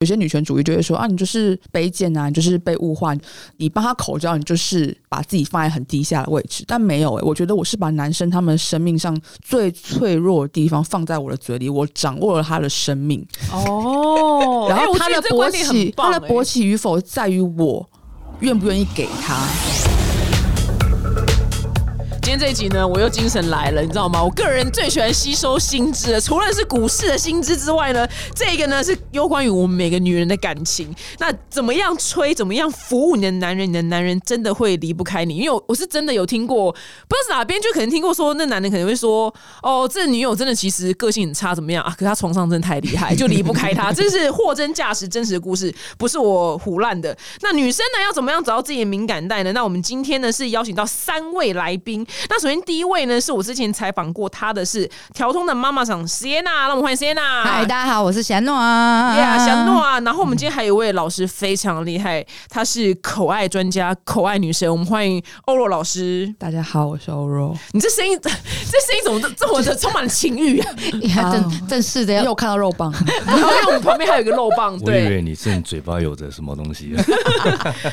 有些女权主义就会说啊，你就是卑贱啊，你就是被物化，你帮他口罩，你就是把自己放在很低下的位置。但没有诶、我觉得我是把男生他们生命上最脆弱的地方放在我的嘴里，我掌握了他的生命。哦然后他的勃起，他的勃起与否在于我愿不愿意给他。今天这一集呢，我又精神来了，你知道吗？我个人最喜欢吸收新知的，除了是股市的新知之外呢，这个呢是有关于我们每个女人的感情。那怎么样吹，怎么样服务你的男人，你的男人真的会离不开你。因为我我是真的有听过，不知道是哪边，就可能听过说，那男人可能会说，哦，这女友真的其实个性很差，怎么样啊？可是他床上真的太厉害，就离不开他。这是货真价实真实的故事，不是我胡乱的。那女生呢，要怎么样找到自己的敏感带呢？那我们今天呢是邀请到三位来宾。那首先第一位呢，是我之前采访过他的是调通的妈妈桑 Sienna，让我们欢迎 Sienna。嗨，大家好，我是贤诺啊。Yeah，小诺啊，然后我们今天还有一位老师非常厉害，她是口爱专家、口爱女神，我们欢迎欧若老师。大家好，我是欧若。你这声音，这声音怎么这么的充满了情欲啊？呀正正式的因为我看到肉棒？然后因为我们旁边还有一个肉棒，我以对。为你正嘴巴有着什么东西。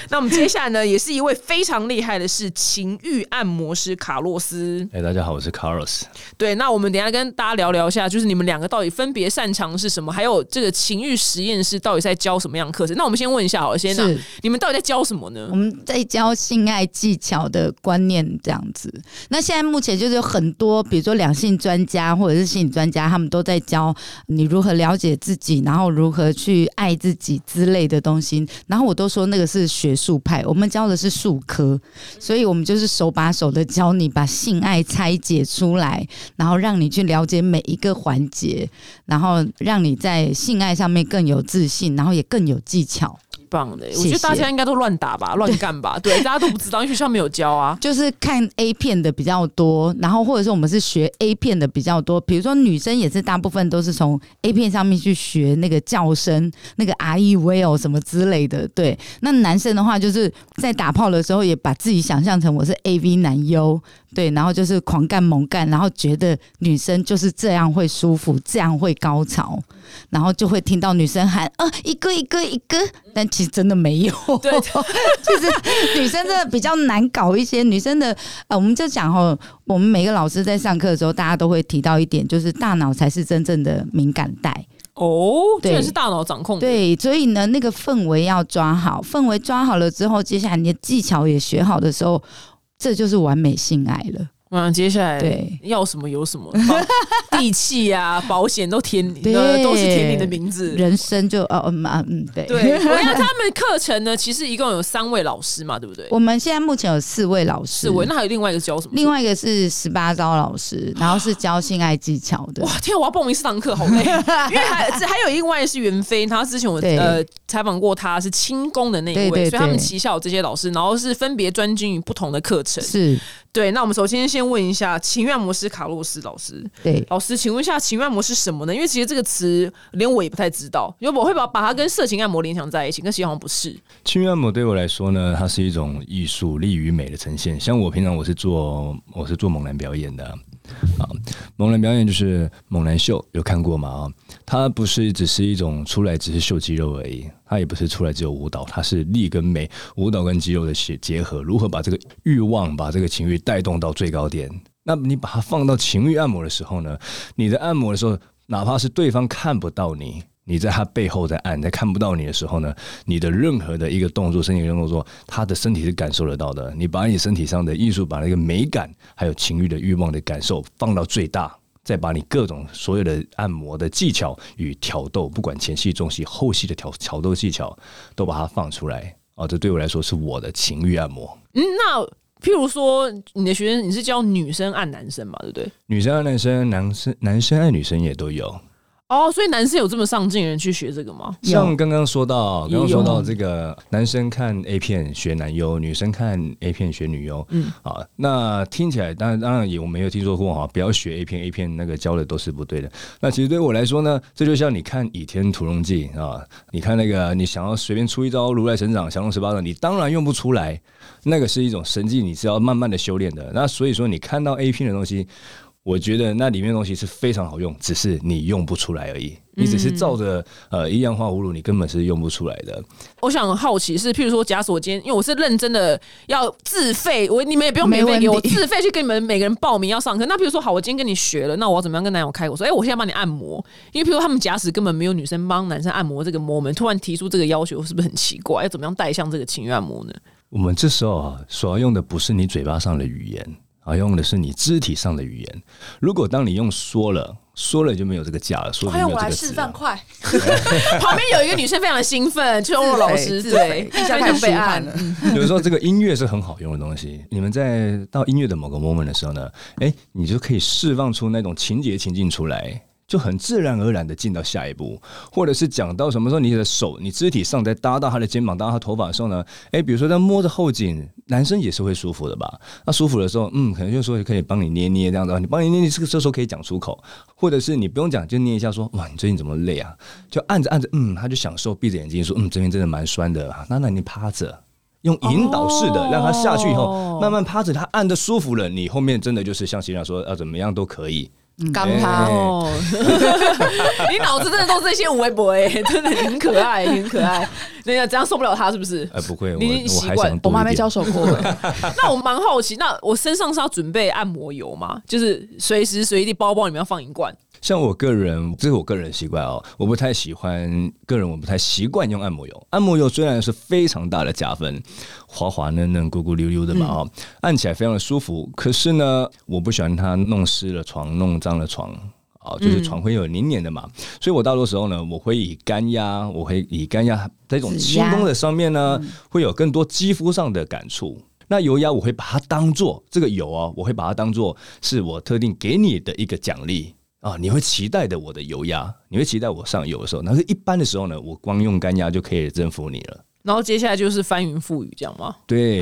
那我们接下来呢，也是一位非常厉害的是情欲按摩师卡洛斯。哎，大家好，我是 Carlos。对，那我们等一下跟大家聊聊一下，就是你们两个到底分别擅长是什么，还有这个情欲实验室到底在教什么样的课程？那我们先问一下好了，先生你们到底在教什么呢我？们在教性爱技巧的观念这样子。那现在目前就是有很多，比如说两性专家或者是心理专家，他们都在教你如何了解自己，然后如何去爱自己之类的东西。然后我都说那个是学术派，我们教的是术科，所以我们就是手把手的教你把性爱拆解出来，然后让你去了解每一个环节，然后让你在性爱上面更有自信，然后也更有技巧。棒的，我觉得大家应该都乱打吧，乱干吧，对，大家都不知道，因为学校没有教啊。就是看 A 片的比较多，然后或者是我们是学 A 片的比较多。比如说女生也是大部分都是从 A 片上面去学那个叫声，那个 R E V O 什么之类的。对，那男生的话就是在打炮的时候也把自己想象成我是 A V 男优，对，然后就是狂干猛干，然后觉得女生就是这样会舒服，这样会高潮，然后就会听到女生喊啊一个一个一个，但其实真的没有。对 就是女生真的比较难搞一些。女生的呃，我们就讲哦，我们每个老师在上课的时候，大家都会提到一点，就是大脑才是真正的敏感带。哦，对是大脑掌控的。对，所以呢，那个氛围要抓好，氛围抓好了之后，接下来你的技巧也学好的时候，这就是完美性爱了。嗯，接下来对要什么有什么，地契啊、保险都填，对呃都是填你的名字。人生就哦嗯啊嗯对对，我看他们课程呢，其实一共有三位老师嘛，对不对？我们现在目前有四位老师，四位，那还有另外一个教什么？另外一个是十八招老师，然后是教性爱技巧的。哇，天啊！我要报名四堂课，好累。因为还这还有另外是袁飞，他之前我呃采访过他，是轻功的那一位，所以他们对旗下有这些老师，然后是分别专精于不同的课程。是，对，那我们首先先问一下情愿模式卡洛斯老师，对，老师，请问一下情愿按摩是什么呢？因为其实这个词连我也不太知道，因为我会把把它跟色情按摩联想在一起，但其实好像不是。情愿按摩对我来说呢，它是一种艺术，利于美的呈现。像我平常我是做我是做猛男表演的啊，猛男表演就是猛男秀，有看过吗？啊，它不是只是一种出来只是秀肌肉而已，它也不是出来只有舞蹈，它是力跟美，舞蹈跟肌肉的结结合，如何把这个欲望把这个情欲带动到最高点？那你把它放到情欲按摩的时候呢？你在按摩的时候，哪怕是对方看不到你，你在他背后在按，在看不到你的时候呢，你的任何的一个动作，身体的动作，他的身体是感受得到的。你把你身体上的艺术，把那个美感，还有情欲的欲望的感受放到最大，再把你各种所有的按摩的技巧与挑逗，不管前戏、中戏、后戏的挑挑逗技巧，都把它放出来。哦，这对我来说是我的情欲按摩。嗯，那譬如说你的学生你是教女生按男生嘛，对不对？女生按男生，男生男生按女生也都有。哦，所以男生有这么上进的人去学这个吗？像刚刚说到，刚刚说到这个男生看 A 片学男优，女生看 A 片学女优，嗯嗯，啊，那听起来当然当然也我没有听说过哈，不要学 A 片，A 片那个教的都是不对的。那其实对我来说呢，这就像你看《倚天屠龙记》啊，你看那个你想要随便出一招如来神掌、降龙十八掌，你当然用不出来，那个是一种神技，你是要慢慢的修炼的。那所以说你看到 A 片的东西。我觉得那里面的东西是非常好用，只是你用不出来而已。你只是照着呃一样画葫芦，你根本是用不出来的。我想好奇是，譬如说，假使我今天，因为我是认真的要自费，我你们也不用免费给我，自费去跟你们每个人报名要上课。那譬如说，好，我今天跟你学了，那我要怎么样跟男友开口说？哎、我现在帮你按摩，因为譬如他们假使根本没有女生帮男生按摩这个 moment，突然提出这个要求，是不是很奇怪？要怎么样带向这个情欲按摩呢？我们这时候啊，所要用的不是你嘴巴上的语言，而用的是你肢体上的语言。如果当你用说了，说了就没有这个价了，说了就没有这个值了。快！旁边有一个女生非常的兴奋，就是欧老师，自对肥，一下开始被按舒汗了。比如说这个音乐是很好用的东西。你们在到音乐的某个 moment 的时候呢，哎，你就可以释放出那种情节情境出来。就很自然而然的进到下一步，或者是讲到什么时候你的手、你肢体上在搭到他的肩膀、搭到他头发的时候呢？诶，比如说在摸着后颈，男生也是会舒服的吧？那舒服的时候，嗯，可能就说可以帮你捏捏这样子，你帮你捏捏，这个这时候可以讲出口，或者是你不用讲，就捏一下说，哇，你最近怎么累啊？就按着按着，嗯，他就享受，闭着眼睛说，嗯，这边真的蛮酸的，那那你趴着。用引导式的让他下去以后，哦慢慢趴着，他按的舒服了，你后面真的就是像欣然说，要怎么样都可以。刚他哎哦，你脑子真的都是这些无微博哎，真的很可爱，很可爱。那个这样受不了他是不是？哎，不会，我你已经我习惯我们还没交手过哎，那我蛮好奇，那我身上是要准备按摩油吗？就是随时随地包包里面要放一罐。像我个人，这是我个人习惯哦，我不太喜欢，个人我不太习惯用按摩油。按摩油虽然是非常大的加分，滑滑嫩嫩、咕咕溜溜的嘛哦，按起来非常的舒服。可是呢，我不喜欢它弄湿了床、弄脏了床。啊，就是床会有黏黏的嘛，所以我大多时候呢，我会以干压，我会以干压在这种轻功的上面呢，会有更多肌肤上的感触。那油压我会把它当做这个油哦，我会把它当做是我特定给你的一个奖励啊，你会期待的我的油压，你会期待我上油的时候，那是一般的时候呢，我光用干压就可以征服你了。然后接下来就是翻云覆雨，这样吗？对，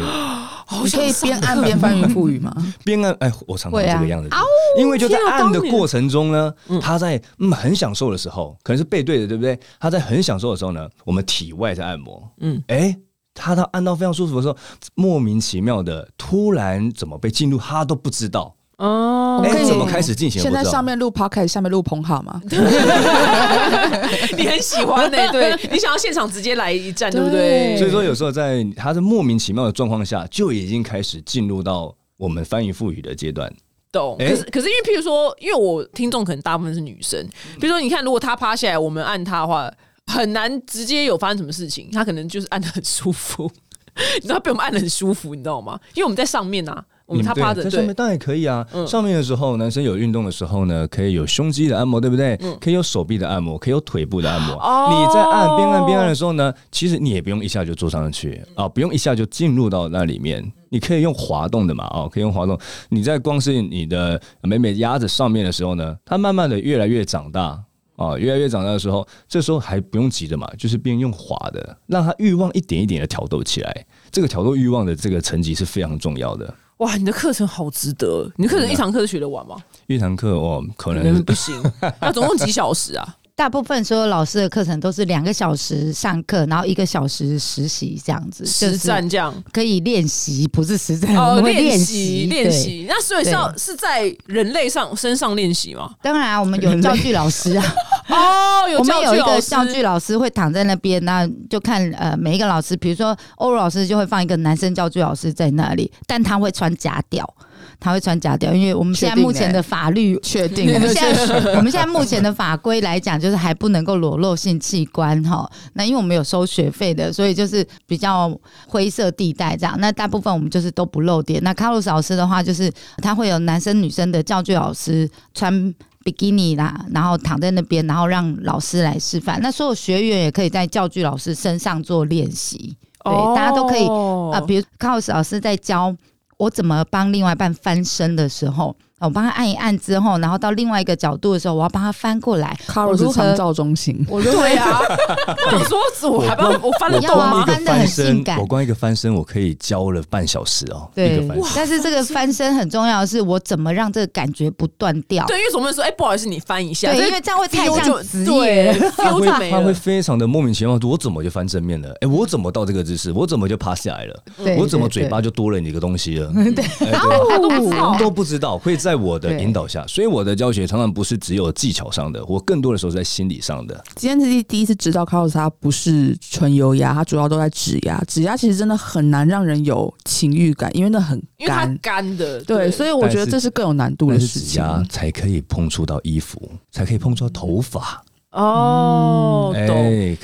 你可以边按边翻云覆雨吗？边按哎，我常常这个样子，因为就在按的过程中呢，他在嗯很享受的时候，可能是背对的，对不对？他在很享受的时候呢，我们体外在按摩，嗯嗯，哎。他到按到非常舒服的时候，莫名其妙的突然怎么被进入，他都不知道。哦哎、可以怎么开始进行？现在上面录 podcast，下面录棚好吗？你很喜欢呢、对你想要现场直接来一站，对不对？所以说，有时候在他是莫名其妙的状况下，就已经开始进入到我们翻云覆雨的阶段。懂。哎可是可是因为譬如说，因为我听众可能大部分是女生，比如说你看，如果她趴下来，我们按她的话，很难直接有发生什么事情，她可能就是按的很舒服，你知道被我们按的很舒服，你知道吗？因为我们在上面啊，我们你她趴着，在上面，当然也可以啊。嗯上面的时候，男生有运动的时候呢，可以有胸肌的按摩，对不对？可以有手臂的按摩，可以有腿部的按摩。你在按边按边按的时候呢，其实你也不用一下就坐上去啊，不用一下就进入到那里面。你可以用滑动的嘛，哦，可以用滑动。你在光是你的美美压着上面的时候呢，它慢慢的越来越长大。哦，越来越长大的时候，这时候还不用急的嘛，就是边用滑的，让它欲望一点一点的挑逗起来。这个挑逗欲望的这个层级是非常重要的。哇，你的课程好值得，你的课程一堂课学得完吗？一堂课哦，可能不行，那总共几小时啊？大部分所有老师的课程都是两个小时上课，然后一个小时实习这样子，实战这样。可以练习，不是实战，哦，练习练习，那所以是要是在人类上身上练习吗？当然，我们有教具老师啊，哦，有我们有一个教具老师会躺在那边，那就看呃每一个老师，比如说欧若老师就会放一个男生教具老师在那里，但他会穿假屌，他会穿假屌，因为我们现在目前的法律。确定我们 现在我 们现在目前的法规来讲，就是还不能够裸露性器官哈。那因为我们有收学费的，所以就是比较灰色地带这样。那大部分我们就是都不露点。那卡洛斯老师的话，就是他会有男生女生的教具老师穿比基尼啦，然后躺在那边，然后让老师来示范。那所有学员也可以在教具老师身上做练习，对，大家都可以哦啊、比如卡洛斯老师在教我怎么帮另外一半翻身的时候，我帮他按一按之后，然后到另外一个角度的时候，我要帮他翻过来。卡洛斯长照中心，我如何对啊，我说我还帮我翻得要啊动吗？光一个翻的很翻性感身，我光一个翻身，我可以教了半小时哦。一对个翻身，但是这个翻身很重要的是，我怎么让这个感觉不断掉？对，因为总不能说，哎，不好意思，你翻一下，对，因为这样会太像职对业了。他会他会。非常的莫名其妙，我怎么就翻正面了？哎，我怎么到这个姿势？我怎么就趴下来了？对我怎么嘴巴就多了你一个东西了？对，都不知道都不知道，会在在我的引导下，所以我的教学常常不是只有技巧上的，我更多的时候是在心理上的。今天是第第一次知道 Carlos 他不是纯油压，他主要都在指压。指压其实真的很难让人有情欲感，因为那很因为它干。干的，对，所以我觉得这是更有难度的事情。指压才可以碰触到衣服，才可以碰触到头发。哦，哎懂。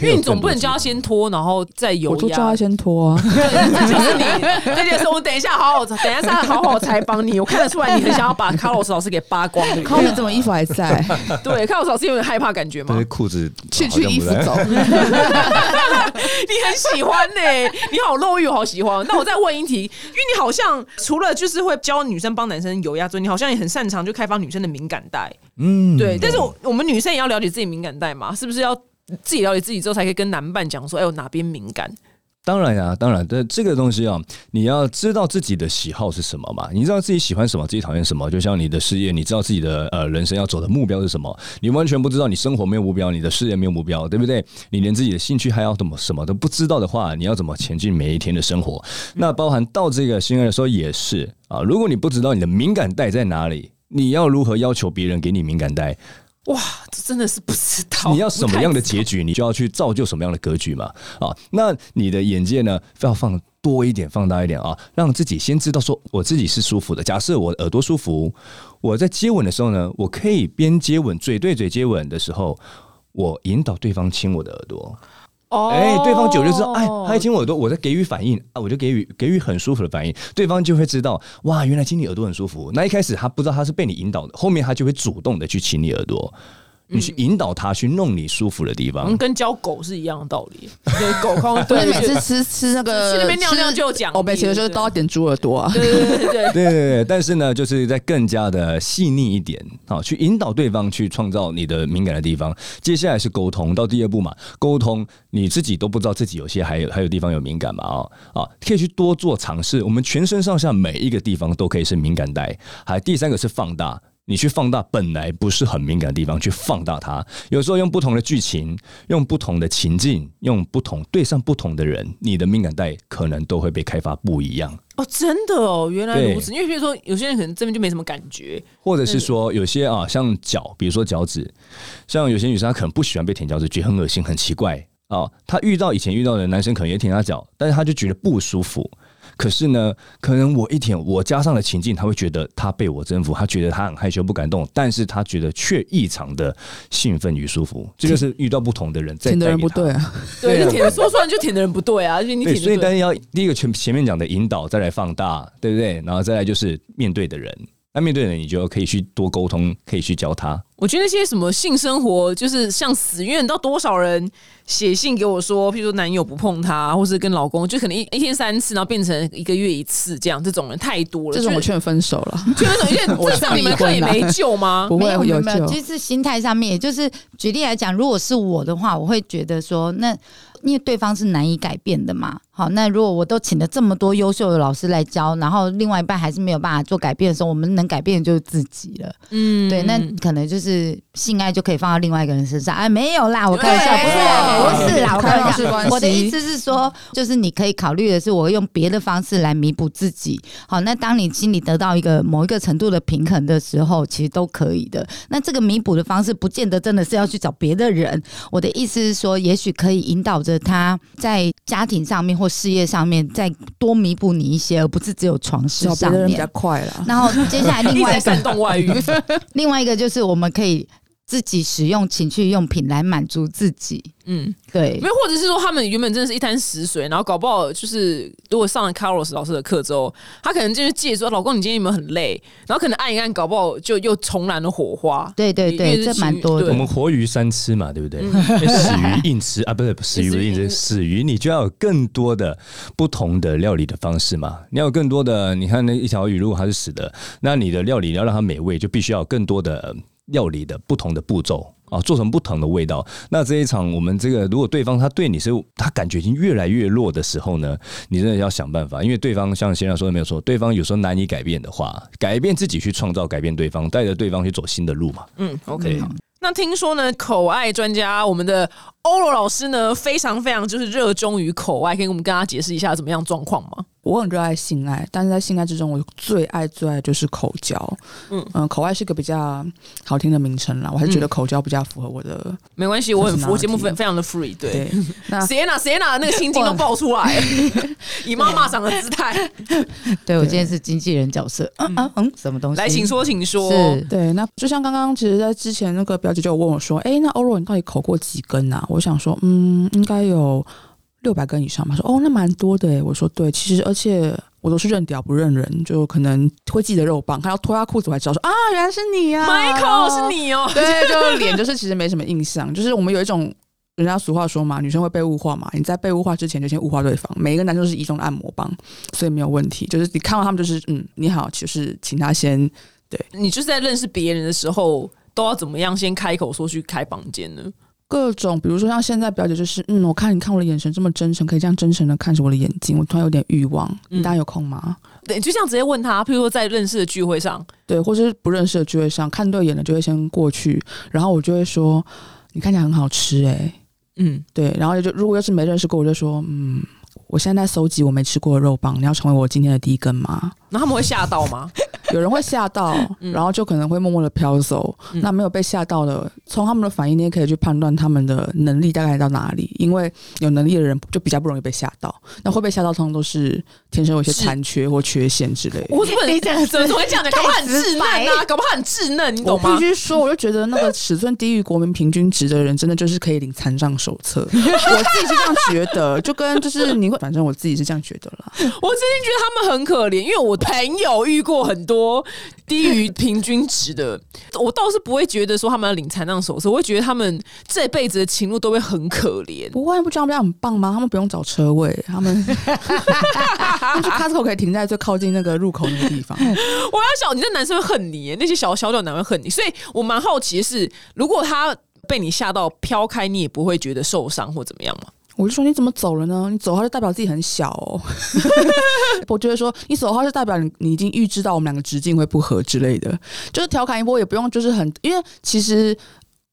因为你总不能叫他先脱，然后再油压。我都叫他先脱啊，这就是你，那就是我们等一下好好，等一下再好好采访你。我看得出来你很想要把卡洛斯老师给扒光的。后面怎么衣服还在？对，卡洛斯老师有点害怕感觉吗这些？裤子去去衣服走。你很喜欢呢、你好肉欲，我好喜欢。那我再问一题，因为你好像除了就是会教女生帮男生油压之外，你好像也很擅长就开发女生的敏感带。嗯，对，但是我我们女生也要了解自己敏感带嘛，是不是要自己了解自己之后，才可以跟男伴讲说，哎，我哪边敏感？当然呀、当然，这这个东西啊，你要知道自己的喜好是什么嘛？你知道自己喜欢什么，自己讨厌什么。就像你的事业，你知道自己的呃人生要走的目标是什么，你完全不知道，你生活没有目标，你的事业没有目标，对不对？你连自己的兴趣还要怎么什么都不知道的话，你要怎么前进每一天的生活？那包含到这个性爱的时候也是啊。如果你不知道你的敏感带在哪里，你要如何要求别人给你敏感带？哇，这真的是不知道。你要什么样的结局，你就要去造就什么样的格局嘛。啊，那你的眼界呢，要放多一点，放大一点啊，让自己先知道说我自己是舒服的。假设我耳朵舒服，我在接吻的时候呢，我可以边接吻，嘴对嘴接吻的时候，我引导对方亲我的耳朵。哦哎、对方久就知道，哎，他一亲我耳朵，我在给予反应啊，我就给予给予很舒服的反应，对方就会知道，哇，原来亲你耳朵很舒服。那一开始他不知道他是被你引导的，后面他就会主动的去亲你耳朵，你去引导他去弄你舒服的地方嗯，。跟教狗是一样的道理。对，狗看对，对，每次吃吃那个去那边尿尿就有奖励我每次的时候都要点猪耳朵啊。对对对对对。对对 对，但是呢，就是在更加的细腻一点，好，去引导对方去创造你的敏感的地方。接下来是沟通，到第二步嘛，沟通你自己都不知道自己有些还有还有地方有敏感嘛，啊、啊，可以去多做尝试。我们全身上下每一个地方都可以是敏感带。还第三个是放大。你去放大本来不是很敏感的地方，去放大它。有时候用不同的剧情，用不同的情境，用不同对上不同的人，你的敏感带可能都会被开发不一样。哦，真的哦，原来对如此。因为比如说，有些人可能这边就没什么感觉，或者是说有些啊，像脚，比如说脚趾，像有些女生她可能不喜欢被舔脚趾，觉得很恶心、很奇怪啊。她遇到以前遇到的男生可能也舔她脚，但是她就觉得不舒服。可是呢，可能我一舔，我加上了情境，他会觉得他被我征服，他觉得他很害羞不敢动，但是他觉得却异常的兴奋与舒服。这就是遇到不同的人在舔的人不对啊，对，舔的说出来就舔的人不对啊，而且你对，舔所以但是要第一个前前面讲的引导，再来放大，对不对？然后再来就是面对的人，那面对的人你就可以去多沟通，可以去教他。我觉得那些什么性生活，就是像死，因为你知道多少人写信给我说，譬如说男友不碰她，或是跟老公就可能一一天三次，然后变成一个月一次，这样这种人太多了。就是这种我劝分手了。就那种，因为 我这上你们课也没救吗？不会没有没有其实是心态上面，也就是举例来讲，如果是我的话，我会觉得说，那因为对方是难以改变的嘛。好，那如果我都请了这么多优秀的老师来教，然后另外一半还是没有办法做改变的时候，我们能改变的就是自己了。嗯，对，那可能就是性爱就可以放到另外一个人身上。哎，没有啦，我开玩笑，不是啦，不是啦，我开玩笑。开放式关系我的意思是说，就是你可以考虑的是，我用别的方式来弥补自己。好，那当你心里得到一个某一个程度的平衡的时候，其实都可以的。那这个弥补的方式，不见得真的是要去找别的人。我的意思是说，也许可以引导着他在家庭上面或事业上面再多弥补你一些，而不是只有床事上面。快了。然后接下来另外一个 煽动外遇，另外一个就是我们可以自己使用情趣用品来满足自己。嗯，对没，有，或者是说他们原本真的是一滩死水，然后搞不好就是如果上了 Carlos 老师的课之后，他可能就是借说老公你今天有没有很累，然后可能按一按，搞不好就又重燃了火花。对对对，这蛮多对的我。们活鱼三吃嘛，对不对？欸死鱼硬吃啊，不是死鱼不是硬吃，死鱼你就要有更多的不同的料理的方式嘛。你要有更多的，你看那一条鱼如果它是死的，那你的料理要让它美味，就必须要有更多的料理的不同的步骤。啊，做成不同的味道。那这一场，我们这个如果对方他对你是他感觉已经越来越弱的时候呢，你真的要想办法，因为对方像先生说的没有错，对方有时候难以改变的话，改变自己去创造改变对方，带着对方去走新的路嘛。嗯，OK。那听说呢，口爱专家我们的欧罗老师呢，非常非常就是热衷于口爱，可以我们跟他解释一下怎么样状况吗？我我很热爱性爱，但是在性爱之中，我最爱最爱就是口交。嗯嗯口爱是个比较好听的名称啦，我还是觉得口交比较符合我的。没关系，我很我节目非非常的 free，对。对，那谁哪谁哪那个心经都 爆出来，以妈妈长的姿态 对我今天是经纪人角色，嗯嗯嗯，什么东西？来，请说，请说。是对，那就像刚刚，其实，在之前那个表姐就有问我说：“哎、那欧若你到底口过几根啊？”我想说，嗯，应该有六百根以上吧。说哦，那蛮多的诶。我说对，其实而且我都是认屌不认人，就可能会记得肉棒，看到脱下裤子我还知道说啊，原来是你啊 Michael 是。你哦，对，就脸就是其实没什么印象，就是我们有一种。人家俗话说嘛，女生会被物化嘛。你在被物化之前就先物化对方。每一个男生都是一中的按摩棒，所以没有问题。就是你看到他们就是嗯，你好，就是请他先对你就是在认识别人的时候，都要怎么样先开口说去开房间呢？各种，比如说像现在表姐就是，嗯，我看你看我的眼神这么真诚，可以这样真诚的看着我的眼睛，我突然有点欲望，嗯你大家有空吗？对，就这样直接问他，譬如说在认识的聚会上，对，或者是不认识的聚会上看对眼了，就会先过去，然后我就会说，你看起来很好吃、欸，嗯，对，然后就如果要是没认识过，我就说，嗯，我现在在搜集我没吃过的肉棒，你要成为我今天的第一根吗？那他们会吓到吗？有人会吓到，嗯然后就可能会默默的飘走。嗯那没有被吓到的，从他们的反应，你也可以去判断他们的能力大概到哪里。因为有能力的人就比较不容易被吓到，那会被吓到，通常都是天生有些残缺或缺陷之类的。我怎么你讲怎么怎么会这样讲？搞不好很稚嫩太啊，搞不好很稚嫩，你懂吗必？须说，我就觉得那个尺寸低于国民平均值的人，真的就是可以领残障手册。我自己是这样觉得，就跟就是你会，反正我自己是这样觉得啦。我真心觉得他们很可怜，因为我朋友遇过很多低于平均值的，我倒是不会觉得说他们要领残障手册，我会觉得他们这辈子的情路都会很可怜。不过不觉得他们很棒吗？他们不用找车位，他们 他们去 Costco 可以停在最靠近那个入口那个地方。我要想，你这男生会恨你耶，那些小小屌男会恨你，所以我蛮好奇的是，如果他被你吓到飘开，你也不会觉得受伤或怎么样吗？我就说你怎么走了呢？你走的话就代表自己很小哦。我觉得说你走的话就代表你你已经预知到我们两个直径会不合之类的，就是调侃一波也不用就是很，因为其实。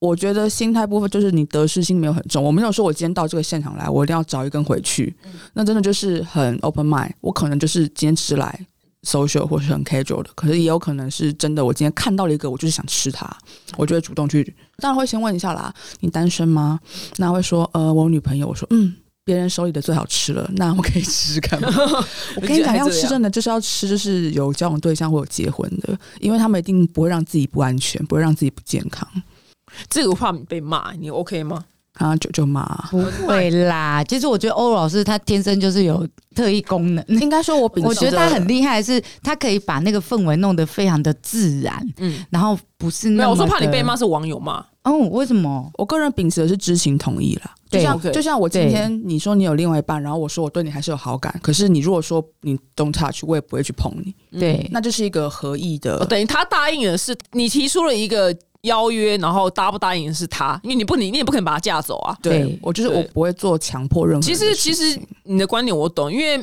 我觉得心态部分就是你得失心没有很重，我没有说我今天到这个现场来，我一定要找一根回去，那真的就是很 open mind。我可能就是今天只是来 social 或是很 casual 的，可是也有可能是真的，我今天看到了一个，我就是想吃它，我就会主动去，当然会先问一下啦，你单身吗？那会说呃我有女朋友，我说嗯。别人手里的最好吃了，那我可以试试看吗？我跟你讲，要吃真的就是要吃，就是有交往对象或有结婚的，因为他们一定不会让自己不安全，不会让自己不健康。这个话你被骂，你 OK 吗？啊，就就骂。不会啦。其实我觉得欧老师他天生就是有特异功能。应该说我秉我觉得着他很厉害，是他可以把那个氛围弄得非常的自然，嗯，然后不是没有，那我说怕你被骂。是网友骂，哦，为什么？我个人秉持的是知情同意啦。就对像就像我今天你说你有另外一半，然后我说我对你还是有好感，可是你如果说你 don't touch，我也不会去碰你，对，那就是一个合意的哦，。等于他答应的是你提出了一个邀约，然后答不答应是他，因为你不你你也不可能把他架走啊。对对我就是我不会做强迫任何其实其实你的观点我懂，因为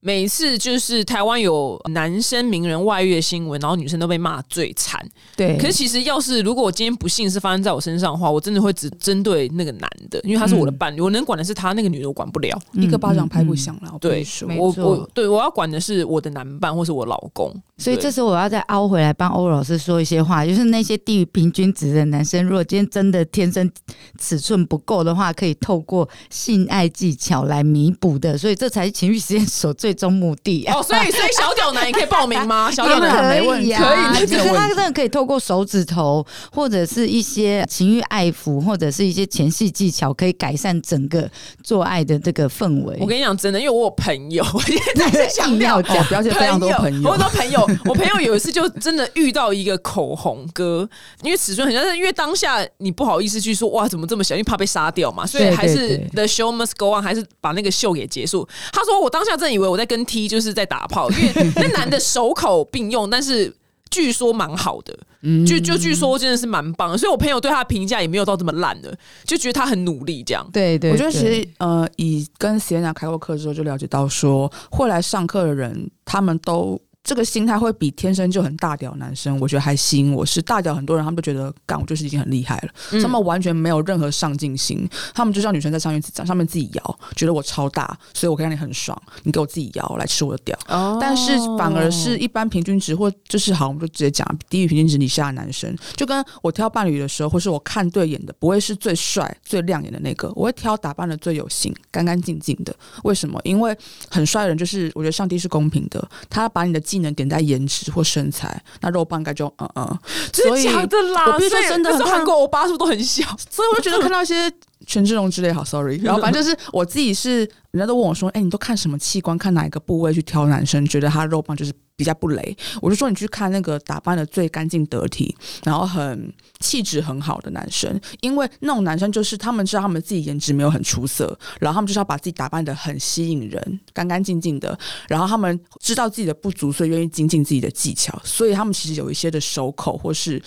每一次就是台湾有男生名人外遇的新闻，然后女生都被骂最惨。对，可是其实要是如果我今天不幸是发生在我身上的话，我真的会只针对那个男的，因为他是我的伴侣，我能管的是他，那个女的我管不了。一个巴掌拍不响了。对我我对我要管的是我的男伴或是我老公。所以这时候我要再凹回来帮欧老师说一些话，就是那些低于平均值的男生，如果今天真的天生尺寸不够的话，可以透过性爱技巧来弥补的，所以这才是情绪实验所最终目的。哦，所以所以小屌男也可以报名吗？小屌男没问题可以呀、可以就是他真的可以透过手指头，或者是一些情欲爱抚，或者是一些前戏技巧，可以改善整个做爱的这个氛围。我跟你讲真的，因为我有朋友，我现在是强硬调要讲哦，表姐非常多朋友我很，多朋友，我朋友有一次就真的遇到一个口红哥，因为尺寸很像，但是因为当下你不好意思去说哇怎么这么小，因为怕被杀掉嘛，所以还是对 the show must go on，还是把那个秀给结束。他说我当下真的以为我在跟 T 就是在打炮，因为那男的手口并用，但是。据说蛮好的，就就据说真的是蛮棒的，所以我朋友对他的评价也没有到这么烂的，就觉得他很努力这样。对对，我觉得其实呃，以跟 Sienna 开过课之后，就了解到说，会来上课的人，他们都这个心态会比天生就很大屌男生，我觉得还吸引我。是大屌，很多人他们都觉得干我就是已经很厉害了，嗯他们完全没有任何上进心，他们就像女生在上面上面自己摇，觉得我超大，所以我可以让你很爽，你给我自己摇来吃我的屌。哦但是反而是一般平均值或就是好，我们就直接讲低于平均值以下的男生，就跟我挑伴侣的时候，或是我看对眼的，不会是最帅、最亮眼的那个，我会挑打扮的最有型、干干净净的。为什么？因为很帅的人就是我觉得上帝是公平的，他把你的技能点在颜值或身材，那肉棒应该就嗯嗯。所以假的啦？我必须说所以真的韩国欧巴是不是都很小？所以我就觉得看到一些权志龙之类，好 sorry。然后反正就是 我自己是，人家都问我说：“哎、你都看什么器官？看哪一个部位去挑男生？觉得他肉棒就是比较不雷？”我就说你去看那个打扮的最干净得体，然后很气质很好的男生，因为那种男生就是他们知道他们自己颜值没有很出色，然后他们就是要把自己打扮的很吸引人，干干净净的，然后他们知道自己的不足，所以愿意精进自己的技巧，所以他们其实有一些的手口或是。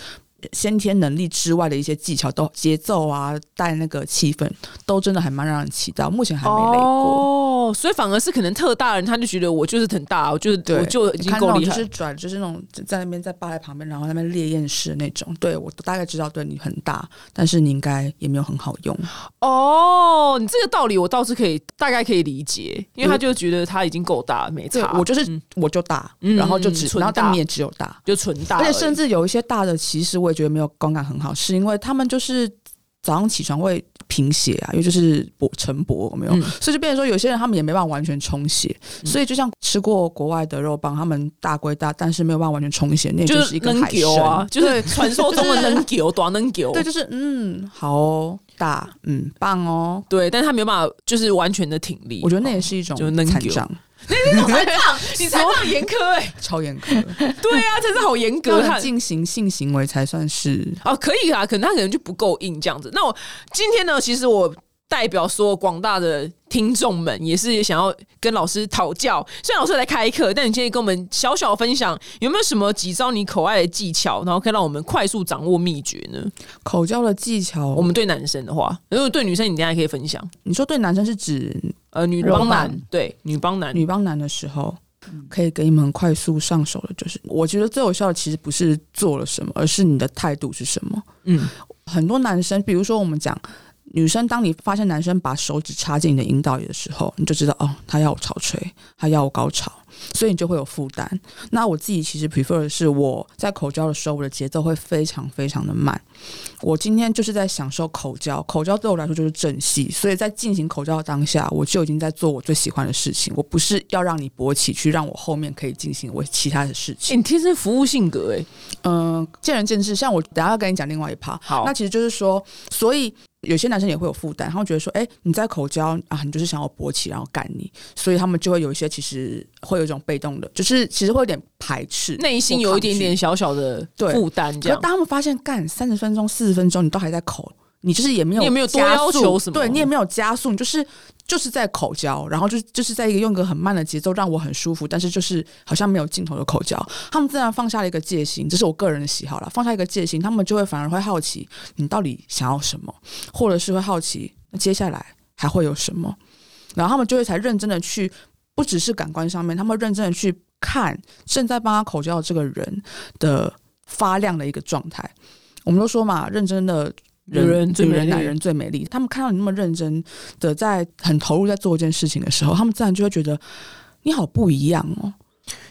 先天能力之外的一些技巧，都节奏啊，带那个气氛，都真的还蛮让人期待。目前还没累过。哦，所以反而是可能特大人，他就觉得我就是很大，我就是对，我就已经够厉害。就是转，就是那种在那边在吧台旁边，然后那边烈焰式的那种。对我大概知道，对你很大，但是你应该也没有很好用。哦，你这个道理我倒是可以大概可以理解，因为他就觉得他已经够大了，没对差。我就是、嗯我就大，嗯然后就只，然后但你也只有大。就纯大而，而且甚至有一些大的，其实我也觉得没有观感很好，是因为他们就是早上起床会贫血啊，因为就是薄晨勃有没有，嗯。所以就变成说有些人他们也没办法完全充血，所以就像吃过国外的肉棒，他们大归大，但是没有办法完全充血，那也就是一个海狗啊，参就是传说中的能狗，短能狗。对，就是嗯好哦，大嗯棒哦，对，但是他没有办法，就是完全的挺立。我觉得那也是一种就能给残障，残障，你残障严苛哎，超严苛，对啊，真是好严格。进行性行为才算是哦，可以啊，可能他可能就不够硬这样子。那我今天呢，其实我代表所有广大的听众们，也是想要跟老师讨教。虽然老师在开课，但你今天跟我们小小分享，有没有什么几招你口爱的技巧，然后可以让我们快速掌握秘诀呢？口交的技巧。我们对男生的话，如果对女生，你等一下也可以分享。你说对男生是指呃，女帮男，对，女帮男，女帮男的时候，可以给你们很快速上手的，就是我觉得最有效的其实不是做了什么，而是你的态度是什么。嗯，很多男生，比如说我们讲女生，当你发现男生把手指插进你的阴道里的时候，你就知道哦，他要我潮吹，他要我高潮，所以你就会有负担。那我自己其实 prefer 的是我在口交的时候，我的节奏会非常非常的慢。我今天就是在享受口交，口交对我来说就是正戏，所以在进行口交的当下，我就已经在做我最喜欢的事情。我不是要让你勃起，去让我后面可以进行我其他的事欸情。你天生服务性格哎、嗯、见仁见智。像我等下要跟你讲另外一趴，好那其实就是说，所以有些男生也会有负担，他会觉得说，哎、你在口交啊，你就是想要勃起，然后干你，所以他们就会有一些其实会有一种被动的，就是其实会有点排斥，内心有一点点小小的对。负担，这样。当他们发现干三十分钟、四十分钟，你都还在口，你就是也没有你也没有多加要速求什么。对你也没有加速，你就是就是在口交，然后就就是在一个用一个很慢的节奏让我很舒服，但是就是好像没有尽头的口交。他们自然放下了一个戒心，这是我个人的喜好了，放下一个戒心，他们就会反而会好奇你到底想要什么，或者是会好奇那接下来还会有什么，然后他们就会才认真的去，不只是感官上面，他们认真的去看正在帮他口交的这个人的发亮的一个状态。我们都说嘛，认真的人人最美人男人最美丽。他们看到你那么认真的在很投入在做一件事情的时候，他们自然就会觉得你好不一样哦。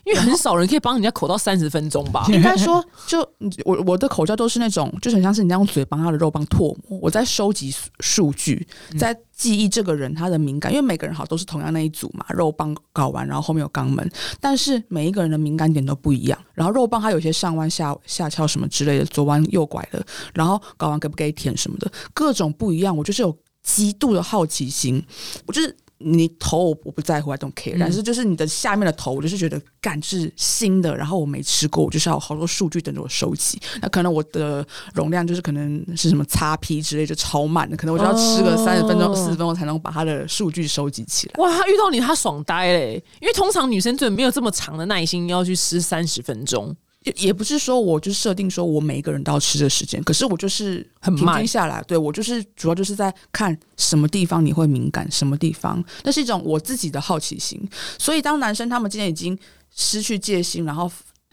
因为很少人可以帮人家口到三十分钟吧？应该说，就我我的口交都是那种，就是很像是你在用嘴帮他的肉棒唾沫。我在收集数数据，在记忆这个人他的敏感，因为每个人好都是同样那一组嘛，肉棒搞完，然后后面有肛门，但是每一个人的敏感点都不一样。然后肉棒它有些上弯下下翘什么之类的，左弯右拐的，然后搞完给不给舔什么的，各种不一样。我就是有极度的好奇心，我就是。你头我我不在乎，I don't care、嗯但是就是你的下面的头，我就是觉得感是新的，然后我没吃过，我就是要有好多数据等着我收集。那可能我的容量就是可能是什么叉 P 之类，就超慢的，可能我就要吃个哦三十分钟、四十分钟才能把它的数据收集起来。哇，他遇到你他爽呆嘞！因为通常女生就没有这么长的耐心要去吃三十分钟。也也不是说我就设定说我每一个人都要吃的时间，可是我就是很慢均下来，对我就是主要就是在看什么地方你会敏感，什么地方，那是一种我自己的好奇心。所以当男生他们今天已经失去戒心，然后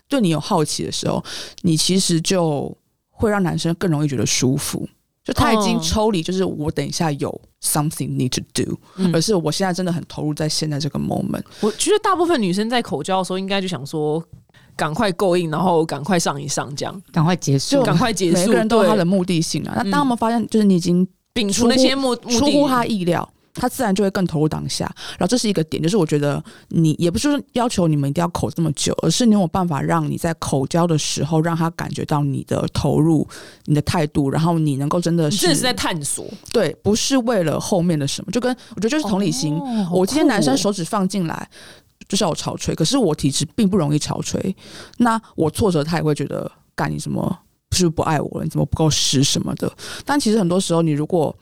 对你有好奇的时候，你其实就会让男生更容易觉得舒服。就他已经哦抽离，就是我等一下有 something need to do，、嗯而是我现在真的很投入在现在这个 moment。我觉得大部分女生在口交的时候，应该就想说。赶快够硬，然后赶快上一上，这样赶快结束。赶快结束。每个人都有他的目的性啊。那嗯当我们发现，就是你已经摒除那些目出乎他意料，他自然就会更投入当下。然后这是一个点，就是我觉得你也不是说要求你们一定要口这么久，而是你有办法让你在口交的时候，让他感觉到你的投入、你的态度，然后你能够真的是在探索。对，不是为了后面的什么，就跟我觉得就是同理心。我今天男生手指放进来。就是要我潮吹，可是我体质并不容易潮吹，那我挫折他也会觉得干你什么是不是不爱我了？你怎么不够湿什么的？但其实很多时候，你如果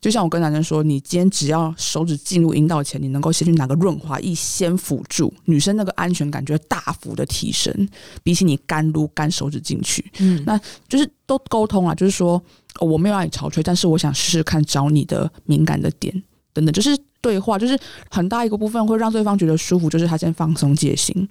就像我跟男生说，你今天只要手指进入阴道前，你能够先去拿个润滑液先辅助，女生那个安全感就会大幅的提升，比起你干撸干手指进去，嗯那就是都沟通啊，就是说、哦我没有让你潮吹，但是我想试试看找你的敏感的点等等，就是对话，就是很大一个部分会让对方觉得舒服，就是他先放松戒心，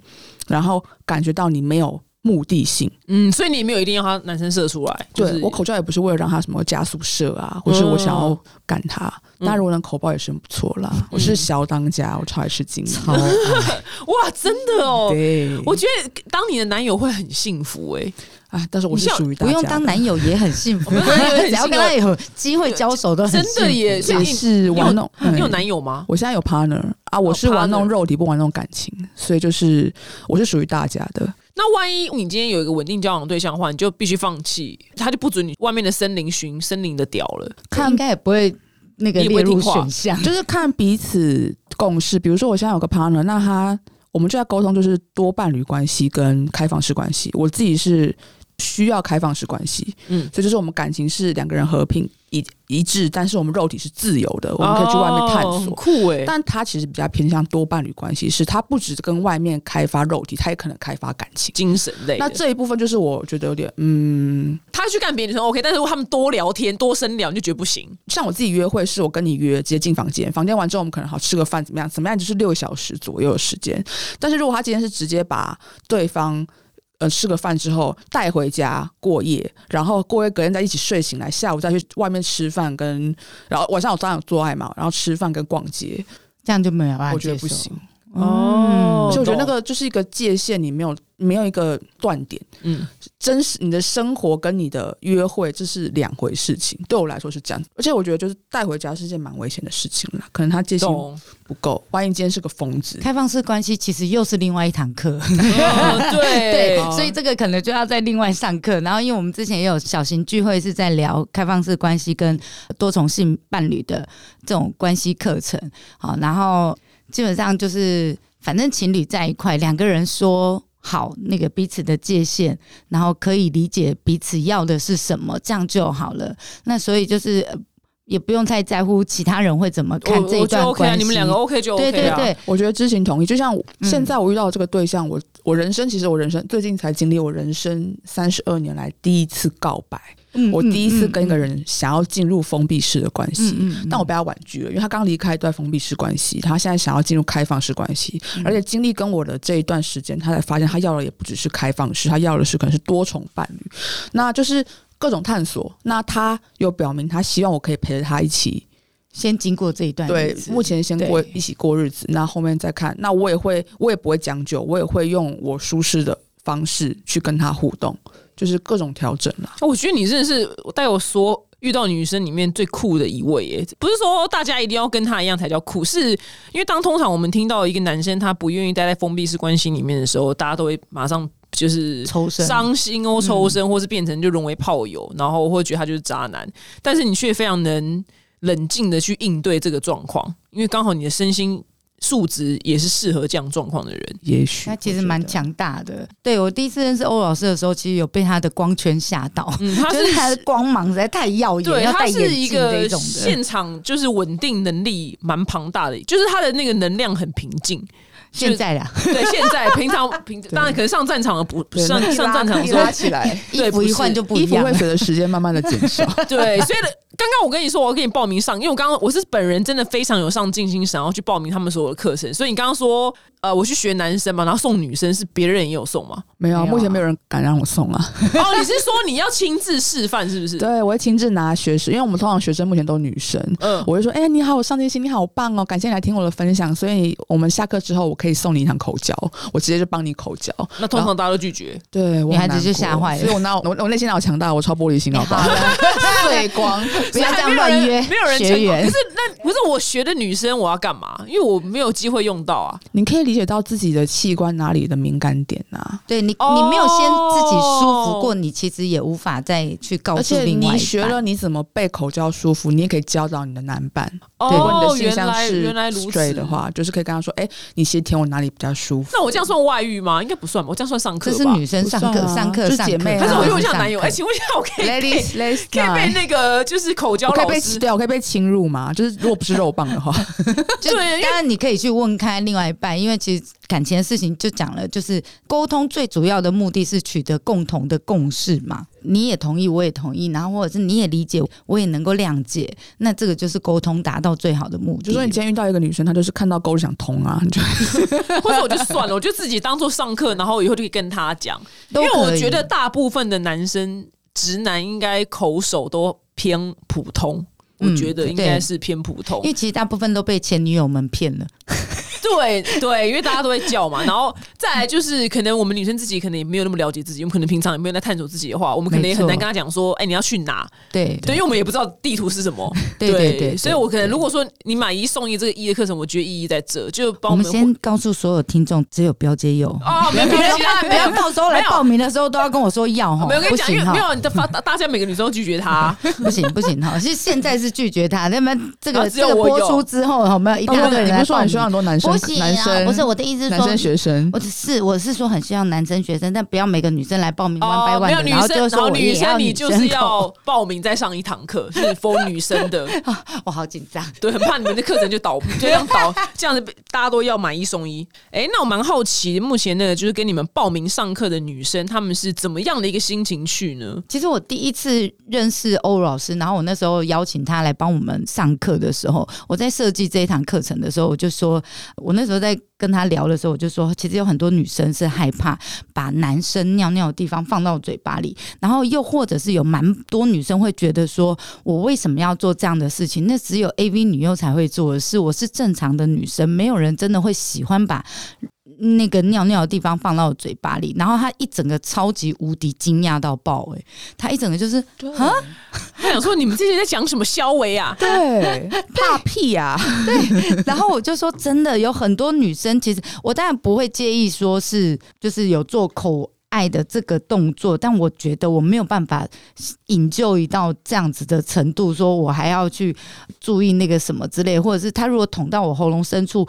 然后感觉到你没有目的性。嗯，所以你没有一定要他男生射出来，就是对我口罩也不是为了让他什么加速射啊，或是我想要干他。嗯当然，如果能口爆也是很不错啦。我是小当家，我超爱吃金 哇，真的哦。对，我觉得当你的男友会很幸福哎、啊，但是我是属于大家不用当男友也很幸福，只要跟他有机会交手都很真的耶所以也是玩弄。你有嗯男友吗？我现在有 partner 啊，我是玩弄肉体，不玩弄感情，所以就是我是属于大家的。那万一你今天有一个稳定交往的对象的话，你就必须放弃，他就不准你外面的森林寻森林的屌了。看应该也不会那个也会列入听话选项。就是看彼此共识。比如说，我现在有个 partner，那他我们就在沟通，就是多伴侣关系跟开放式关系。我自己是需要开放式关系，嗯，所以就是我们感情是两个人和平一一致，但是我们肉体是自由的，我们可以去外面探索。酷哎、但他其实比较偏向多伴侣关系，是他不只跟外面开发肉体，他也可能开发感情。精神类。那这一部分就是我觉得有点，嗯，他去干别的女生 OK，但是如果他们多聊天、多深聊，你就觉得不行。像我自己约会，是我跟你约直接进房间，房间完之后我们可能好吃个饭，怎么样？怎么样？就是六个小时左右的时间。但是如果他今天是直接把对方呃吃个饭之后带回家过夜，然后过夜隔天再一起睡醒来，下午再去外面吃饭跟，然后晚上我当然有做爱嘛，然后吃饭跟逛街，这样就没有办法我觉得不行。哦所以我觉得那个就是一个界限，你没有没有一个断点。嗯，真实你的生活跟你的约会这是两回事情，对我来说是这样。而且我觉得就是带回家是件蛮危险的事情啦，可能他界限。不够，万一今天是个疯子，开放式关系其实又是另外一堂课，哦对 对，哦所以这个可能就要再另外上课。然后，因为我们之前也有小型聚会是在聊开放式关系跟多重性伴侣的这种关系课程，好，然后基本上就是反正情侣在一块，两个人说。好，那个彼此的界限，然后可以理解彼此要的是什么，这样就好了。那所以就是呃也不用太在乎其他人会怎么看这一我我觉得段 OK 啊，关系。你们两个 OK 就 OK 啊。对对对，我觉得知情同意。就像现在我遇到这个对象，我我人生其实我人生最近才经历我人生三十二年来第一次告白，嗯我第一次跟一个嗯人想要进入封闭式的关系。但我被他婉拒了，因为他刚离开一段封闭式关系，他现在想要进入开放式关系，嗯而且经历跟我的这一段时间，他才发现他要的也不只是开放式，他要的是可能是多重伴侣，那就是各种探索。那他又表明他希望我可以陪着他一起，先经过这一段对目前先过一起过日子，那后面再看。那我也会，我也不会将就，我也会用我舒适的方式去跟他互动，就是各种调整啦。我觉得你真的是带我说遇到女生里面最酷的一位耶！不是说大家一定要跟他一样才叫酷，是因为当通常我们听到一个男生他不愿意待在封闭式关系里面的时候，大家都会马上就是抽身伤心哦、抽身，或是变成就沦为炮友，然后会觉得他就是渣男。但是你却非常能冷静的去应对这个状况，因为刚好你的身心素质也是适合这样状况的人。也许他其实蛮强大的。对我第一次认识欧老师的时候，其实有被他的光圈吓到，嗯，他就是他的光芒实在太耀眼，对，他是一个。现场就是稳定能力蛮庞大的，就是他的那个能量很平静。现在啦，对，现在平常平当然可能上战场的不对上上战场的一时候拉起来，对衣服一换就不一样衣服会。随着时间慢慢的减少。对，所以呢刚刚我跟你说我要给你报名上，因为我刚刚我是本人真的非常有上进心，想要去报名他们所有的课程。所以你刚刚说呃我去学男生嘛，然后送女生，是别人也有送吗？没有目前没有人敢让我送啊。哦，你是说你要亲自示范是不是？对，我会亲自拿学生，因为我们通常学生目前都是女生，嗯，我会说，哎、你好我上进心，你好棒哦，感谢你来听我的分享。所以我们下课之后，我可以送你一堂口交，我直接就帮你口交。那通常大家都拒绝。对，我女孩子就很难过吓坏了所以我那我我内心好强大，我超玻璃心，好不好？好了，碎光，不要这样没有人乱约没有人成功。学员可是那不是我学的女生，我要干嘛？因为我没有机会用到啊。你可以理解到自己的器官哪里的敏感点啊。对你，哦你没有先自己舒服过，你其实也无法再去告而且诉另外一你学了你怎么被口交舒服，你也可以教导你的男伴。哦如果你的性向原来是原来如 straight 此的话，就是可以跟他说，哎、你其实舔我哪里比较舒服。那我这样算外遇吗？应该不算吧，我这样算上课吧。这是女生上课啊上课上课，还是我就就问一下男友，哎，请问一下，我可以可以 Ladies, ladies, 可以被那个就是口交我可以老师被对，我可以被侵入吗？就是如果不是肉棒的话，就对因为当然你可以去问看另外一半，因为其实感情的事情就讲了，就是沟通最主要的目的是取得共同的共识嘛。你也同意，我也同意，然后或者是你也理解，我也能够谅解，那这个就是沟通达到最好的目的。就说你今天遇到一个女生，她就是看到沟就想通啊，你就或者我就算了，我就自己当做上课，然后以后就可以跟他讲，因都为我以觉得大部分的男生直男应该口手都偏普通。我嗯觉得应该是偏普通因，为其实大部分都被前女友们骗了。对对，因为大家都会叫嘛，然后再来就是可能我们女生自己可能也没有那么了解自己，我们可能平常也没有在探索自己的话，我们可能也很难跟他讲说，哎，你要去哪？对对，因为我们也不知道地图是什么。对对对，所以我可能如果说你买一送一这个一的课程，我觉得意义在这，就帮们我们先告诉所有听众，只有标姐有。哦，没有没有其他不要到时候来报名的时候都要跟我说要哈，没有，跟不你讲，因行哈，为没有你的发，大大家每个女生都拒绝他，不行不行哈，是现在是拒绝他，那么这个啊只有这个播出之后，有没有一大堆人你不是说很希望？很多男生不行啊，男生不是我的意思是男生。学生我只是我是说很希望男生学生，但不要每个女生来报名有女生，然后就说我也生你就是要报名再上一堂课，是 for 女生的，我 好紧张。对，很怕你们的课程就倒，就这样倒，这样子大家都要买一送一。哎，那我蛮好奇，目前那个就是跟你们报名上课的女生，她们是怎么样的一个心情去呢？其实我第一次认识欧老师，然后我那时候邀请他来帮我们上课的时候，我在设计这一堂课程的时候，我就说，我那时候在跟他聊的时候，我就说，其实有很多女生是害怕把男生尿尿的地方放到嘴巴里，然后又或者是有蛮多女生会觉得说，我为什么要做这样的事情？那只有 A V 女优才会做的事，我是正常的女生，没有人真的会喜欢把。那个尿尿的地方放到嘴巴里，然后他一整个超级无敌惊讶到爆、欸，他一整个就是啊，他想说你们这些在讲什么消维啊？对怕屁 呀、然后我就说真的有很多女生，其实我当然不会介意说是就是有做口爱的这个动作，但我觉得我没有办法引咎一到这样子的程度，说我还要去注意那个什么之类，或者是他如果捅到我喉咙深处。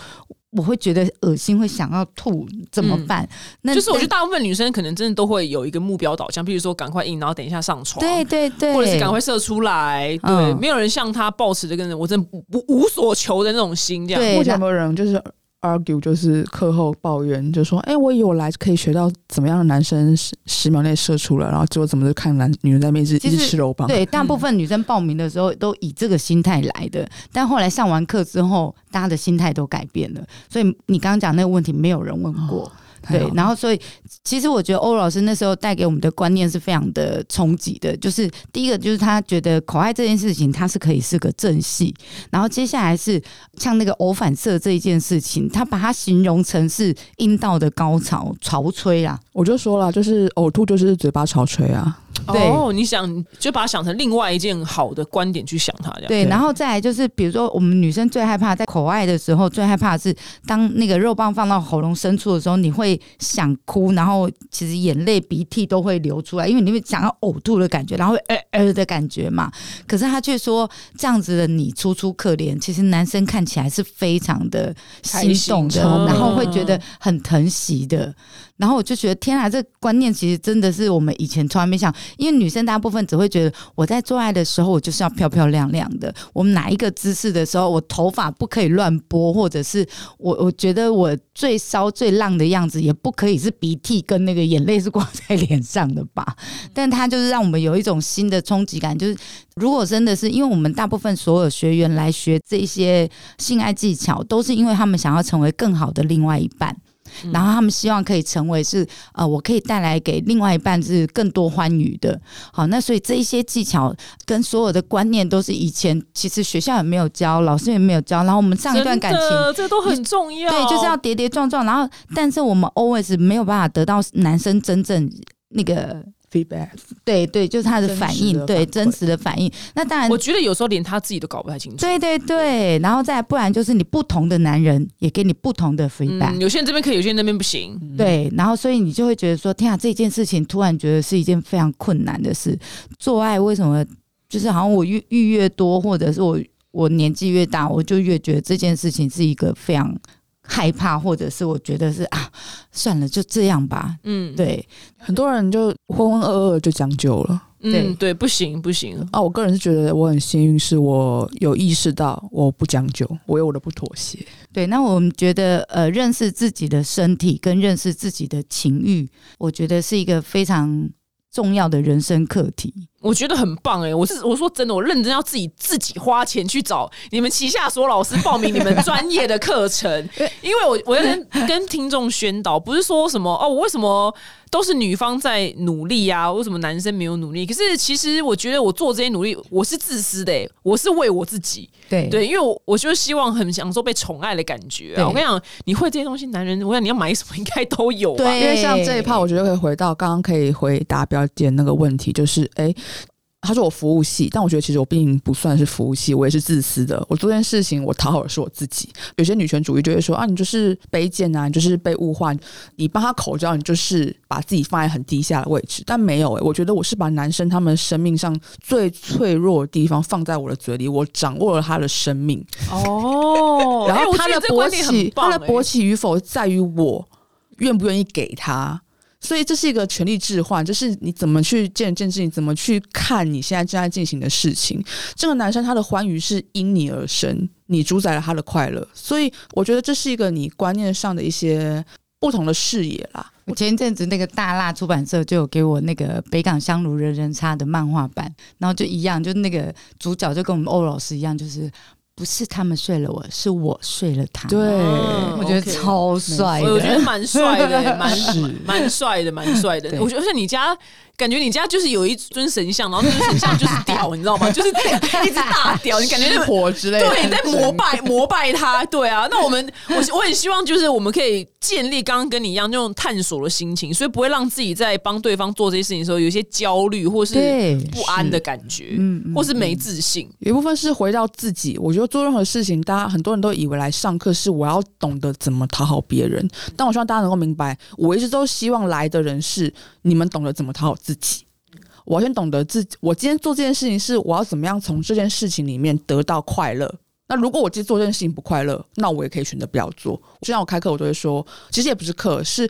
我会觉得恶心，会想要吐，怎么办？那就是我觉得大部分女生可能真的都会有一个目标导向，比如说赶快硬，然后等一下上床，对对对，或者是赶快射出来，对，嗯没有人像他抱持这个人我真的不无所求的那种心，这样。对目前有没有人就是 argue，就是课后抱怨，就说：“哎、我以为我来可以学到怎么样的男生十十秒内射出来，然后结果怎么就看男女人在面试一直一直吃肉棒。”对，大部分女生报名的时候都以这个心态来的，但后来上完课之后，大家的心态都改变了。所以你刚刚讲那个问题，没有人问过。对然后所以其实我觉得欧老师那时候带给我们的观念是非常的冲击的，就是第一个就是他觉得口爱这件事情，它是可以是个正戏，然后接下来是像那个偶反射这一件事情，他把它形容成是阴道的高潮潮吹啊，我就说了，就是呕吐就是嘴巴潮吹啊，对哦，你想就把它想成另外一件好的观点去想它，这样。对，然后再来就是，比如说我们女生最害怕在口爱的时候，最害怕的是当那个肉棒放到喉咙深处的时候，你会想哭，然后其实眼泪、鼻涕都会流出来，因为你会想要呕吐的感觉，然后会呃呃的感觉嘛。可是他却说这样子的你楚楚可怜，其实男生看起来是非常的心动的，然后会觉得很疼惜的。然后我就觉得天啊，这观念其实真的是我们以前从来没想，因为女生大部分只会觉得我在做爱的时候，我就是要漂漂亮亮的。我们哪一个姿势的时候，我头发不可以乱拨，或者是我我觉得我最骚最浪的样子，也不可以是鼻涕跟那个眼泪是挂在脸上的吧？但它就是让我们有一种新的冲击感，就是如果真的是因为我们大部分所有学员来学这些性爱技巧，都是因为他们想要成为更好的另外一半。然后他们希望可以成为是呃，我可以带来给另外一半是更多欢愉的。好，那所以这一些技巧跟所有的观念都是以前其实学校也没有教，老师也没有教。然后我们上一段感情，这都很重要，对，就是要跌跌撞撞。然后，但是我们 always 没有办法得到男生真正那个 feedback，对对，就是他的反应，对真实的反应。那当然我，觉得有时候连他自己都搞不太清楚。对对对，然后再不然就是你不同的男人也给你不同的 feedback。嗯，有些人这边可以，有些人那边不行。对，然后所以你就会觉得说，天啊，这件事情突然觉得是一件非常困难的事。做爱为什么就是好像我遇遇越多，或者是我我年纪越大，我就越觉得这件事情是一个非常害怕，或者是我觉得是啊，算了，就这样吧。嗯，对，很多人就浑浑噩噩就将就了。对嗯，对，不行不行，啊，我个人是觉得我很幸运，是我有意识到我不将就，我有我的不妥协。对，那我们觉得呃，认识自己的身体跟认识自己的情欲，我觉得是一个非常重要的人生课题。我觉得很棒哎、我是我说真的，我认真要自己自己花钱去找你们旗下所有老师报名你们专业的课程，因为我我要跟跟听众宣导，不是说什么哦，我为什么都是女方在努力啊，为什么男生没有努力？可是其实我觉得我做这些努力，我是自私的、欸，我是为我自己，对对，因为我我就希望很享受被宠爱的感觉啊。我跟你讲，你会这些东西，男人，我想你要买什么应该都有吧。对因为像这一趴，我觉得可以回到刚刚可以回答表姐那个问题，就是哎。他说我服务系，但我觉得其实我并不算是服务系，我也是自私的。我做这件事情，我讨好的是我自己。有些女权主义就会说啊，你就是卑贱啊，你就是被物化，你帮他口交，你就是把自己放在很低下的位置。但没有诶、我觉得我是把男生他们生命上最脆弱的地方放在我的嘴里，我掌握了他的生命。哦，然后他的勃起，他的勃起与否在于我愿不愿意给他。所以这是一个权力置换，就是你怎么去见人见智，你怎么去看你现在正在进行的事情。这个男生他的欢愉是因你而生，你主宰了他的快乐，所以我觉得这是一个你观念上的一些不同的视野啦。我前一阵子那个大辣出版社就有给我那个北港香炉人人差的漫画版，然后就一样，就那个主角就跟我们欧老师一样，就是不是他们睡了我，是我睡了他。对嗯我觉得超帅我觉得的。蛮帅的，蛮 是蛮帅的，蛮帅的。我觉得，而且你家感觉你家就是有一尊神像，然后那尊神像就是屌，你知道吗？就是一只大屌，你感觉那个火之类的，对，你在膜拜膜拜他，对啊。那我们我我很希望就是我们可以建立刚刚跟你一样那种探索的心情，所以不会让自己在帮对方做这些事情的时候有一些焦虑或是不安的感觉，嗯嗯或是没自信。有一部分是回到自己。我觉得做任何事情，大家很多人都以为来上课是我要懂得怎么讨好别人，但我希望大家能够明白，我一直都希望来的人是你们懂得怎么讨好自己。我要先懂得自己，我今天做这件事情是我要怎么样从这件事情里面得到快乐。那如果我今天做这件事情不快乐，那我也可以选择不要做。就像我开课，我都会说，其实也不是课，是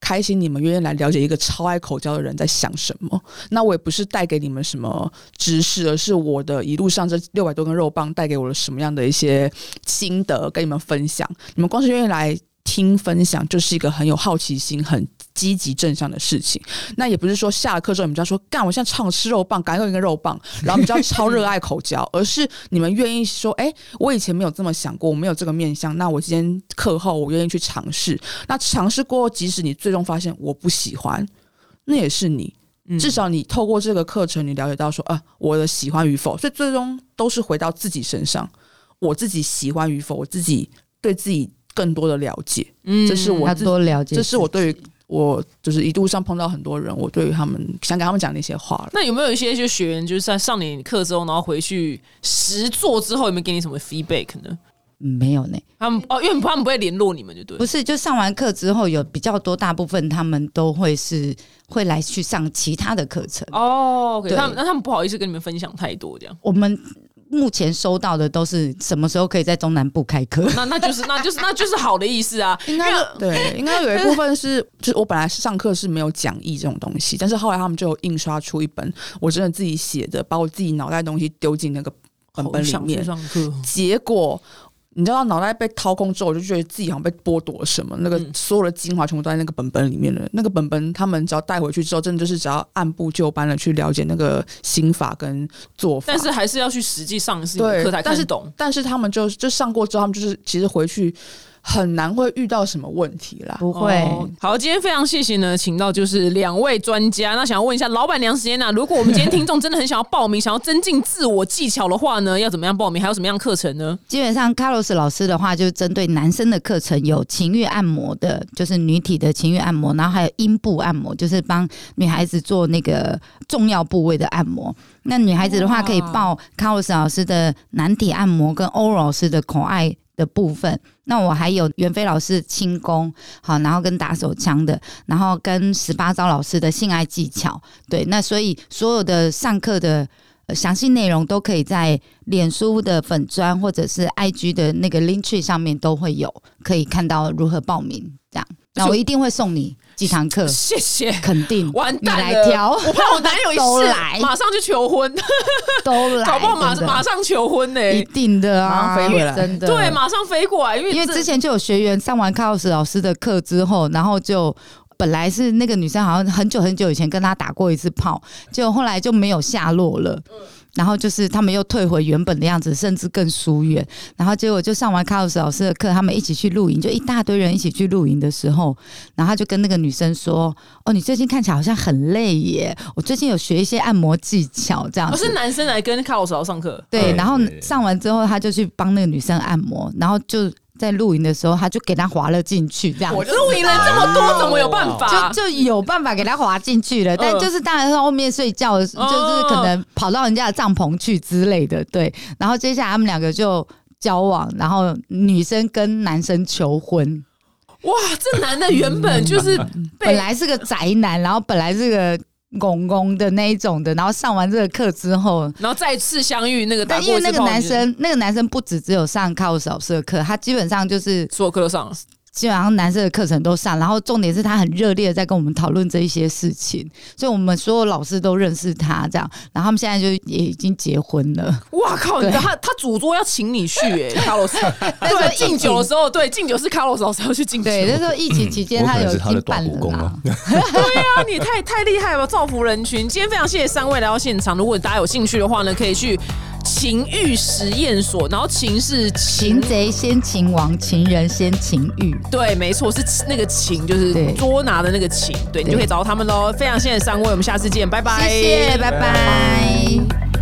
开心你们愿意来了解一个超爱口交的人在想什么。那我也不是带给你们什么知识，而是我的一路上这六百多根肉棒带给我了什么样的一些心得跟你们分享。你们光是愿意来听分享，就是一个很有好奇心、很积极正向的事情。那也不是说下了课之后你们就要说干，我现在超想吃肉棒，赶快给我一个肉棒，然后你们就要超热爱口交，而是你们愿意说，哎、我以前没有这么想过，我没有这个面向，那我今天课后我愿意去尝试。那尝试过后，即使你最终发现我不喜欢，那也是你。嗯至少你透过这个课程，你了解到说啊，我的喜欢与否，所以最终都是回到自己身上，我自己喜欢与否，我自己对自己更多的了解，嗯这是我他多了解，这是我对于我就是一路上碰到很多人，我对于他们想给他们讲那些话了。那有没有一些就学员就是在上你课之后，然后回去实做之后，有没有给你什么 feedback 呢？嗯没有呢，他们哦，因为他们不会联络你们，就对。不是，就上完课之后有比较多，大部分他们都会是会来去上其他的课程。哦对他们那他们不好意思跟你们分享太多，这样。我们目前收到的都是什么时候可以在中南部开课？那那就是那就是那就是好的意思啊。应该对，应该有一部分是，就是我本来上课是没有讲义这种东西，但是后来他们就印刷出一本我真的自己写的，把我自己脑袋的东西丢进那个本本里面，上课，结果。你知道脑袋被掏空之后，我就觉得自己好像被剥夺了什么，那个嗯所有的精华全部都在那个本本里面了。那个本本他们只要带回去之后，真的就是只要按部就班的去了解那个心法跟做法。但是还是要去实际上一次对课才看但是懂。但是他们就就上过之后，他们就是其实回去很难会遇到什么问题啦。不会，哦好，今天非常谢谢呢，请到就是两位专家。那想要问一下老板娘时间呢、如果我们今天听众真的很想要报名，想要增进自我技巧的话呢，要怎么样报名？还有什么样课程呢？基本上 Carlos 老师的话，就是针对男生的课程有情欲按摩的，就是女体的情欲按摩，然后还有阴部按摩，就是帮女孩子做那个重要部位的按摩。那女孩子的话，可以报 Carlos 老师的男体按摩跟欧老师的口爱的部分。那我还有袁飞老师轻功，好，然后跟打手枪的，然后跟十八招老师的性爱技巧。对，那所以所有的上课的。呃详细内容都可以在脸书的粉砖或者是 IG 的那个 link tree 上面都会有，可以看到如何报名。这样，那我一定会送你几堂课，谢谢。肯定完蛋了来挑，我怕我男友一试 都来马上就求婚，都来，搞不好马马上求婚呢、一定的啊，马上飞回来真的对，马上飞过来，因为因为之前就有学员上完 Carlos 老师的课之后，然后就本来是那个女生好像很久很久以前跟他打过一次炮，结果后来就没有下落了。然后就是他们又退回原本的样子，甚至更疏远。然后结果就上完 Carlos 老师的课，他们一起去露营，就一大堆人一起去露营的时候，然后他就跟那个女生说：“哦，你最近看起来好像很累耶，我最近有学一些按摩技巧，这样子。”我是男生来跟卡老师上课，对，然后上完之后，他就去帮那个女生按摩，然后就在露营的时候，他就给他滑了进去，这样我。露营人这么多，怎么有办法？就就有办法给他滑进去了，但嗯就是当然是后面睡觉就是可能跑到人家的帐篷去之类的，对。然后接下来他们两个就交往，然后女生跟男生求婚，哇，这男的原本就是 本来是个宅男，然后本来是个公公的那一种的，然后上完这个课之后，然后再次相遇，那个打但因为那个男生，那个男生不止只有上老师的课，他基本上就是所有课都上了。基本上男生的课程都上，然后重点是他很热烈的在跟我们讨论这一些事情，所以我们所有老师都认识他这样，然后他们现在就也已经结婚了。哇靠！你知道他他主桌要请你去哎，卡洛斯。那时候对，敬酒的时候，对敬酒是卡洛斯老师要去敬酒。对，那时候疫情期间他有已能是他的经办了短工啦哦。啊，你太太厉害了吧，造福人群。今天非常谢谢三位来到现场，如果大家有兴趣的话呢，可以去情欲实验所，然后情是擒贼先擒王，情人先擒欲。对，没错，是那个情，就是捉拿的那个情，对你就可以找到他们喽。非常谢谢三位，我们下次见，拜拜，谢谢，拜拜